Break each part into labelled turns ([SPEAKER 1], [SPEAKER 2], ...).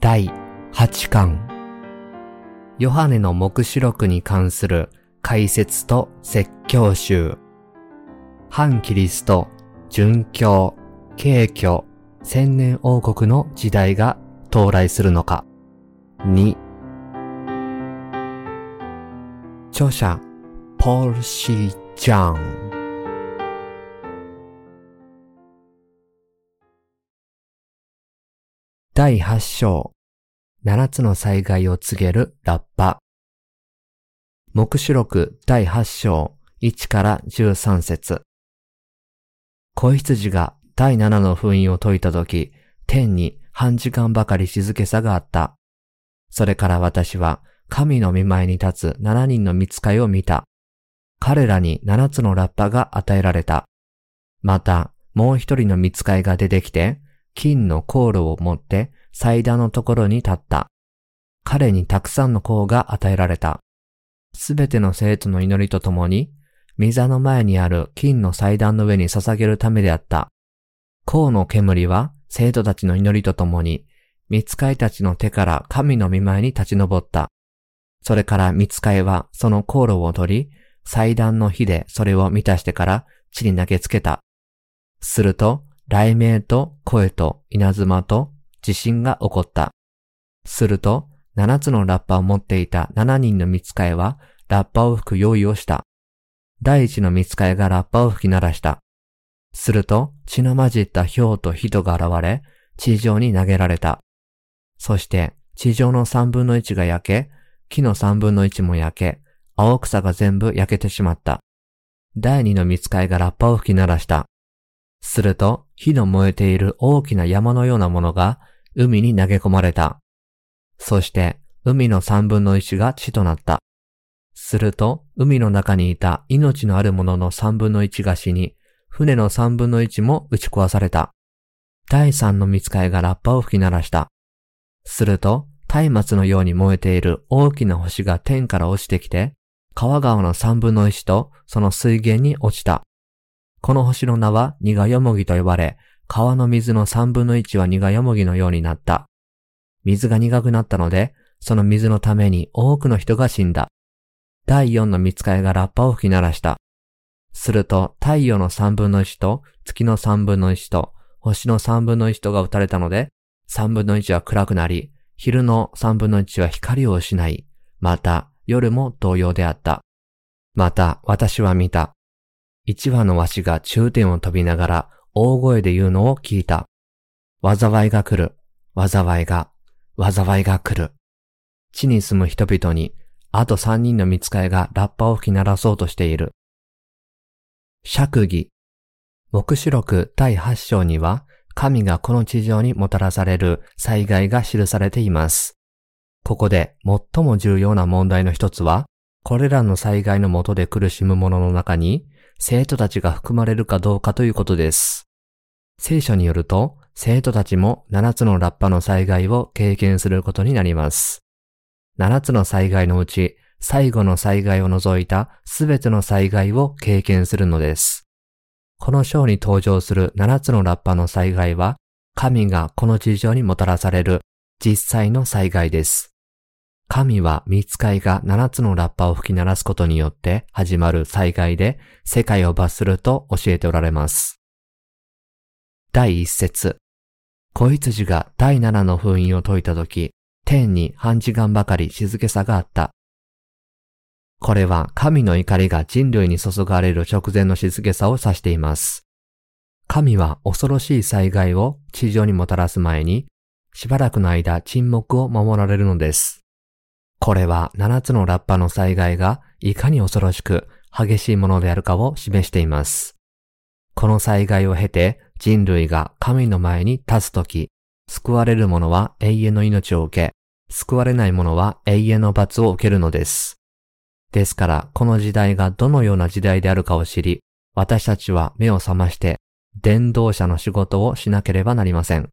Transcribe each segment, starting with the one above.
[SPEAKER 1] 第8巻。ヨハネの目視録に関する解説と説教集。反キリスト、殉教、敬虚、千年王国の時代が到来するのか。2著者、ポール・シー・ジャン。第8章、7つの災害を告げるラッパ。目視録第8章1から13節子羊が第7の封印を解いたとき、天に半時間ばかり静けさがあった。それから私は神の見前に立つ7人の見つかいを見た。彼らに7つのラッパが与えられた。また、もう一人の見つかいが出てきて、金の航路を持って祭壇のところに立った。彼にたくさんの香が与えられた。すべての生徒の祈りとともに、御座の前にある金の祭壇の上に捧げるためであった。香の煙は生徒たちの祈りとともに、見つかいたちの手から神の見前に立ち上った。それから見つかいはその香炉を取り、祭壇の火でそれを満たしてから地に投げつけた。すると、雷鳴と声と稲妻と地震が起こった。すると、七つのラッパを持っていた七人の見つかいは、ラッパを吹く用意をした。第一の見つかいがラッパを吹き鳴らした。すると、血の混じった氷と人が現れ、地上に投げられた。そして、地上の三分の一が焼け、木の三分の一も焼け、青草が全部焼けてしまった。第二の見つかいがラッパを吹き鳴らした。すると、火の燃えている大きな山のようなものが海に投げ込まれた。そして、海の三分の一が地となった。すると、海の中にいた命のあるものの三分の一が死に、船の三分の一も打ち壊された。第三の見つかいがラッパを吹き鳴らした。すると、松明のように燃えている大きな星が天から落ちてきて、川川の三分の一とその水源に落ちた。この星の名は苦よもぎと呼ばれ、川の水の三分の一は苦よもぎのようになった。水が苦くなったので、その水のために多くの人が死んだ。第四の見つかいがラッパを吹き鳴らした。すると太陽の三分の一と月の三分の一と星の三分の一とが打たれたので、三分の一は暗くなり、昼の三分の一は光を失い、また夜も同様であった。また私は見た。一羽のわしが中点を飛びながら大声で言うのを聞いた。災いが来る。災いが、災いが来る。地に住む人々に、あと三人の見つかいがラッパを吹き鳴らそうとしている。釈義。目視録第8章には、神がこの地上にもたらされる災害が記されています。ここで最も重要な問題の一つは、これらの災害のもとで苦しむ者の中に、生徒たちが含まれるかどうかということです。聖書によると、生徒たちも7つのラッパの災害を経験することになります。7つの災害のうち、最後の災害を除いたすべての災害を経験するのです。この章に登場する7つのラッパの災害は、神がこの地上にもたらされる実際の災害です。神は見つかいが7つのラッパを吹き鳴らすことによって始まる災害で世界を罰すると教えておられます。第一節。子羊が第7の封印を解いたとき、天に半時間ばかり静けさがあった。これは神の怒りが人類に注がれる直前の静けさを指しています。神は恐ろしい災害を地上にもたらす前に、しばらくの間沈黙を守られるのです。これは7つのラッパの災害がいかに恐ろしく激しいものであるかを示しています。この災害を経て人類が神の前に立つとき、救われる者は永遠の命を受け、救われない者は永遠の罰を受けるのです。ですから、この時代がどのような時代であるかを知り、私たちは目を覚まして、伝道者の仕事をしなければなりません。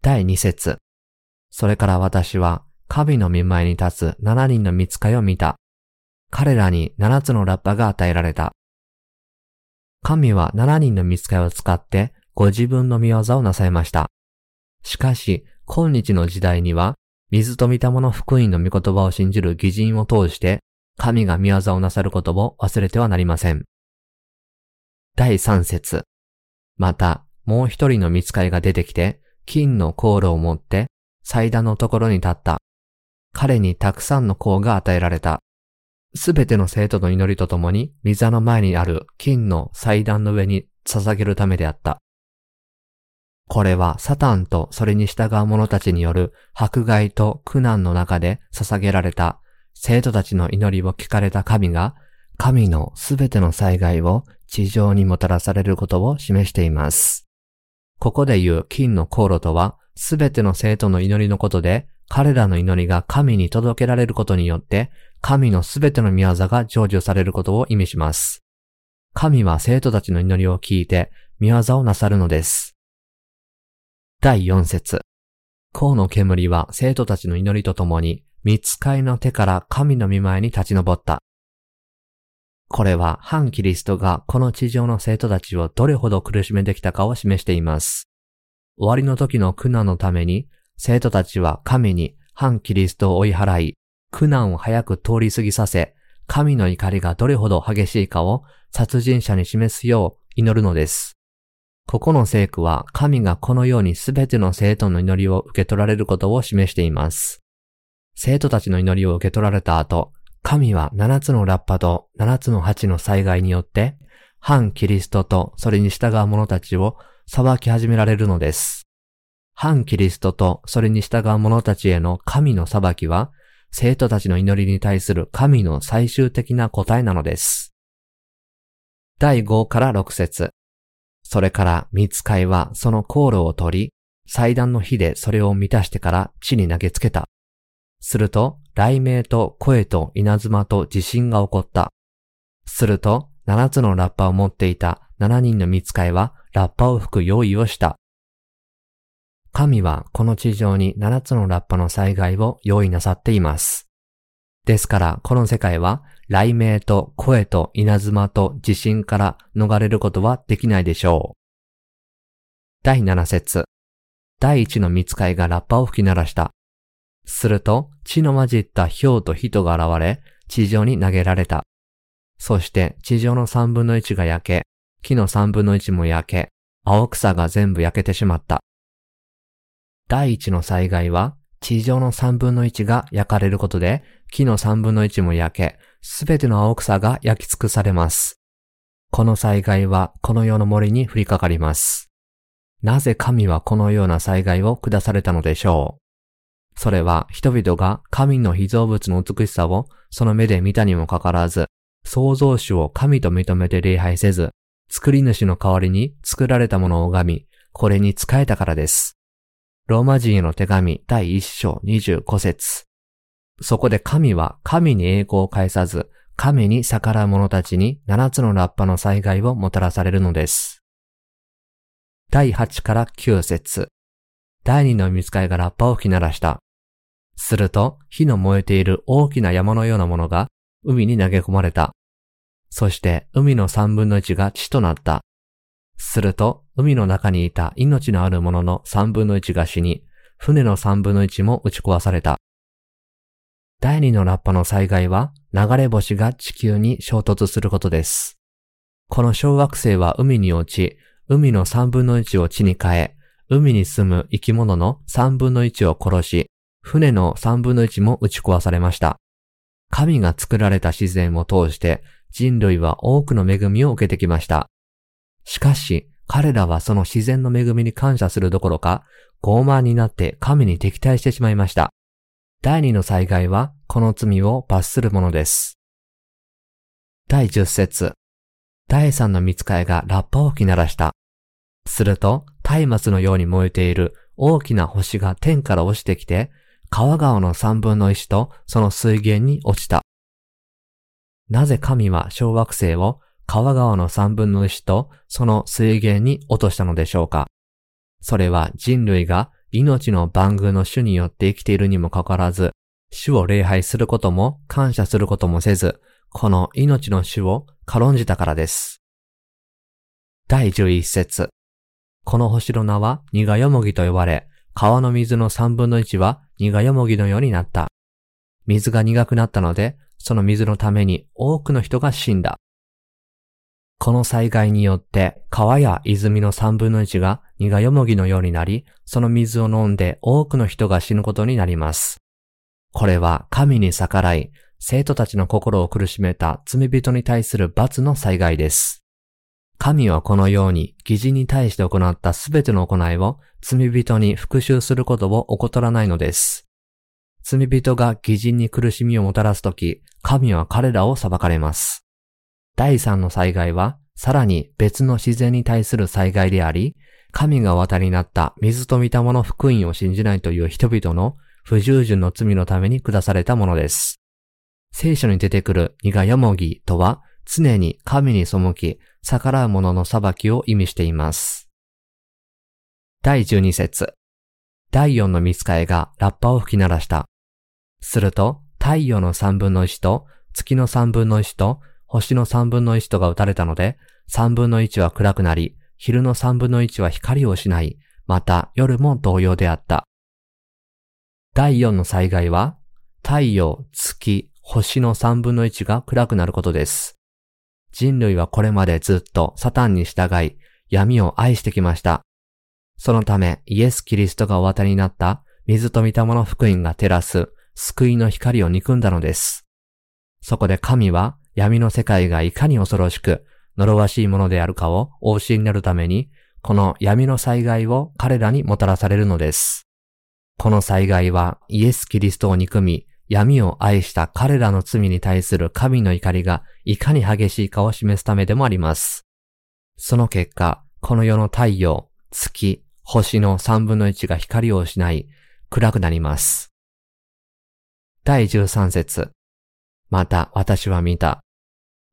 [SPEAKER 1] 第2節それから私は、神の見前に立つ七人の見つかいを見た。彼らに七つのラッパが与えられた。神は七人の見つかいを使ってご自分の見業をなさいました。しかし、今日の時代には、水と御霊の福音の御言葉を信じる義人を通して、神が見業をなさることを忘れてはなりません。第三節。また、もう一人の見つかりが出てきて、金の航路を持って祭壇のところに立った。彼にたくさんの香が与えられた。すべての生徒の祈りとともに、水の前にある金の祭壇の上に捧げるためであった。これはサタンとそれに従う者たちによる迫害と苦難の中で捧げられた生徒たちの祈りを聞かれた神が、神のすべての災害を地上にもたらされることを示しています。ここで言う金の航路とは、すべての生徒の祈りのことで、彼らの祈りが神に届けられることによって、神のすべての御業が成就されることを意味します。神は生徒たちの祈りを聞いて、御業をなさるのです。第4節河の煙は生徒たちの祈りとともに、見つかいの手から神の御前に立ち上った。これは反キリストがこの地上の生徒たちをどれほど苦しめてきたかを示しています。終わりの時の苦難のために、生徒たちは神に反キリストを追い払い、苦難を早く通り過ぎさせ、神の怒りがどれほど激しいかを殺人者に示すよう祈るのです。ここの聖句は神がこのようにすべての生徒の祈りを受け取られることを示しています。生徒たちの祈りを受け取られた後、神は七つのラッパと七つの鉢の災害によって、反キリストとそれに従う者たちを裁き始められるのです。反キリストとそれに従う者たちへの神の裁きは、生徒たちの祈りに対する神の最終的な答えなのです。第5から6節それから見つかいはその航路を取り、祭壇の火でそれを満たしてから地に投げつけた。すると、雷鳴と声と稲妻と地震が起こった。すると、七つのラッパを持っていた七人の見つかいは、ラッパを吹く用意をした。神はこの地上に七つのラッパの災害を用意なさっています。ですから、この世界は、雷鳴と声と稲妻と地震から逃れることはできないでしょう。第七節第一の見つかいがラッパを吹き鳴らした。すると、血の混じった氷と人が現れ、地上に投げられた。そして地上の三分の一が焼け、木の三分の一も焼け、青草が全部焼けてしまった。第一の災害は、地上の三分の一が焼かれることで、木の三分の一も焼け、すべての青草が焼き尽くされます。この災害はこの世の森に降りかかります。なぜ神はこのような災害を下されたのでしょう？それは人々が神の被造物の美しさをその目で見たにもかかわらず、創造主を神と認めて礼拝せず、作り主の代わりに作られたものを拝み、これに仕えたからです。ローマ人への手紙第一章25節そこで神は神に栄光を返さず、神に逆らう者たちに七つのラッパの災害をもたらされるのです。第8から9節第二の見つかいがラッパを吹き鳴らした。すると、火の燃えている大きな山のようなものが海に投げ込まれた。そして海の三分の一が地となった。すると、海の中にいた命のあるものの三分の一が死に、船の三分の一も打ち壊された。第二のラッパの災害は流れ星が地球に衝突することです。この小惑星は海に落ち、海の三分の一を地に変え、海に住む生き物の三分の一を殺し、船の三分の一も打ち壊されました。神が作られた自然を通して人類は多くの恵みを受けてきました。しかし、彼らはその自然の恵みに感謝するどころか、傲慢になって神に敵対してしまいました。第二の災害はこの罪を罰するものです。第十節第三の見つかいがラッパを吹き鳴らした。すると、松明のように燃えている大きな星が天から落ちてきて、川川の三分の一とその水源に落ちた。なぜ神は小惑星を川川の三分の一とその水源に落としたのでしょうかそれは人類が命の番組の種によって生きているにもかかわらず、主を礼拝することも感謝することもせず、この命の主を軽んじたからです。第11節この星の名は苦よもぎと呼ばれ、川の水の三分の一は苦よもぎのようになった。水が苦くなったので、その水のために多くの人が死んだ。この災害によって川や泉の三分の一が苦よもぎのようになり、その水を飲んで多くの人が死ぬことになります。これは神に逆らい、生徒たちの心を苦しめた罪人に対する罰の災害です。神はこのように義人に対して行ったすべての行いを罪人に復讐することを怠らないのです。罪人が義人に苦しみをもたらすとき、神は彼らを裁かれます。第三の災害は、さらに別の自然に対する災害であり、神が渡りになった水と御霊の福音を信じないという人々の不従順の罪のために下されたものです。聖書に出てくる苦よもぎとは、常に神に背き、逆らう者の裁きを意味しています。第12節第4の見つかえがラッパを吹き鳴らした。すると、太陽の三分の一と、月の三分の一と、星の三分の一とが打たれたので、三分の一は暗くなり、昼の三分の一は光を失い、また夜も同様であった。第四の災害は、太陽、月、星の三分の一が暗くなることです。人類はこれまでずっとサタンに従い、闇を愛してきました。そのため、イエス・キリストがお渡りになった水と御霊の福音が照らす救いの光を憎んだのです。そこで神は闇の世界がいかに恐ろしく、呪わしいものであるかをお教えになるために、この闇の災害を彼らにもたらされるのです。この災害はイエス・キリストを憎み、闇を愛した彼らの罪に対する神の怒りがいかに激しいかを示すためでもあります。その結果、この世の太陽、月、星の三分の一が光を失い、暗くなります。第13節また私は見た。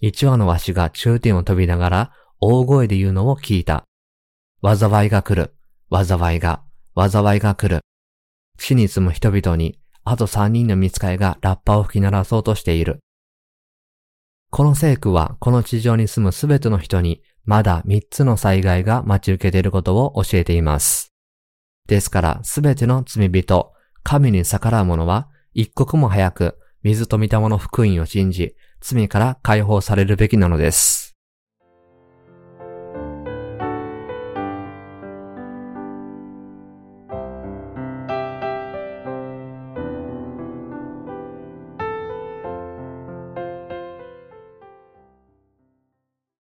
[SPEAKER 1] 一羽のわしが中点を飛びながら大声で言うのを聞いた。災いが来る。災いが、災いが来る。死に住む人々に、あと三人の見つかいがラッパを吹き鳴らそうとしている。この聖句はこの地上に住むすべての人にまだ三つの災害が待ち受けていることを教えています。ですからすべての罪人、神に逆らう者は一刻も早く水と御霊の福音を信じ、罪から解放されるべきなのです。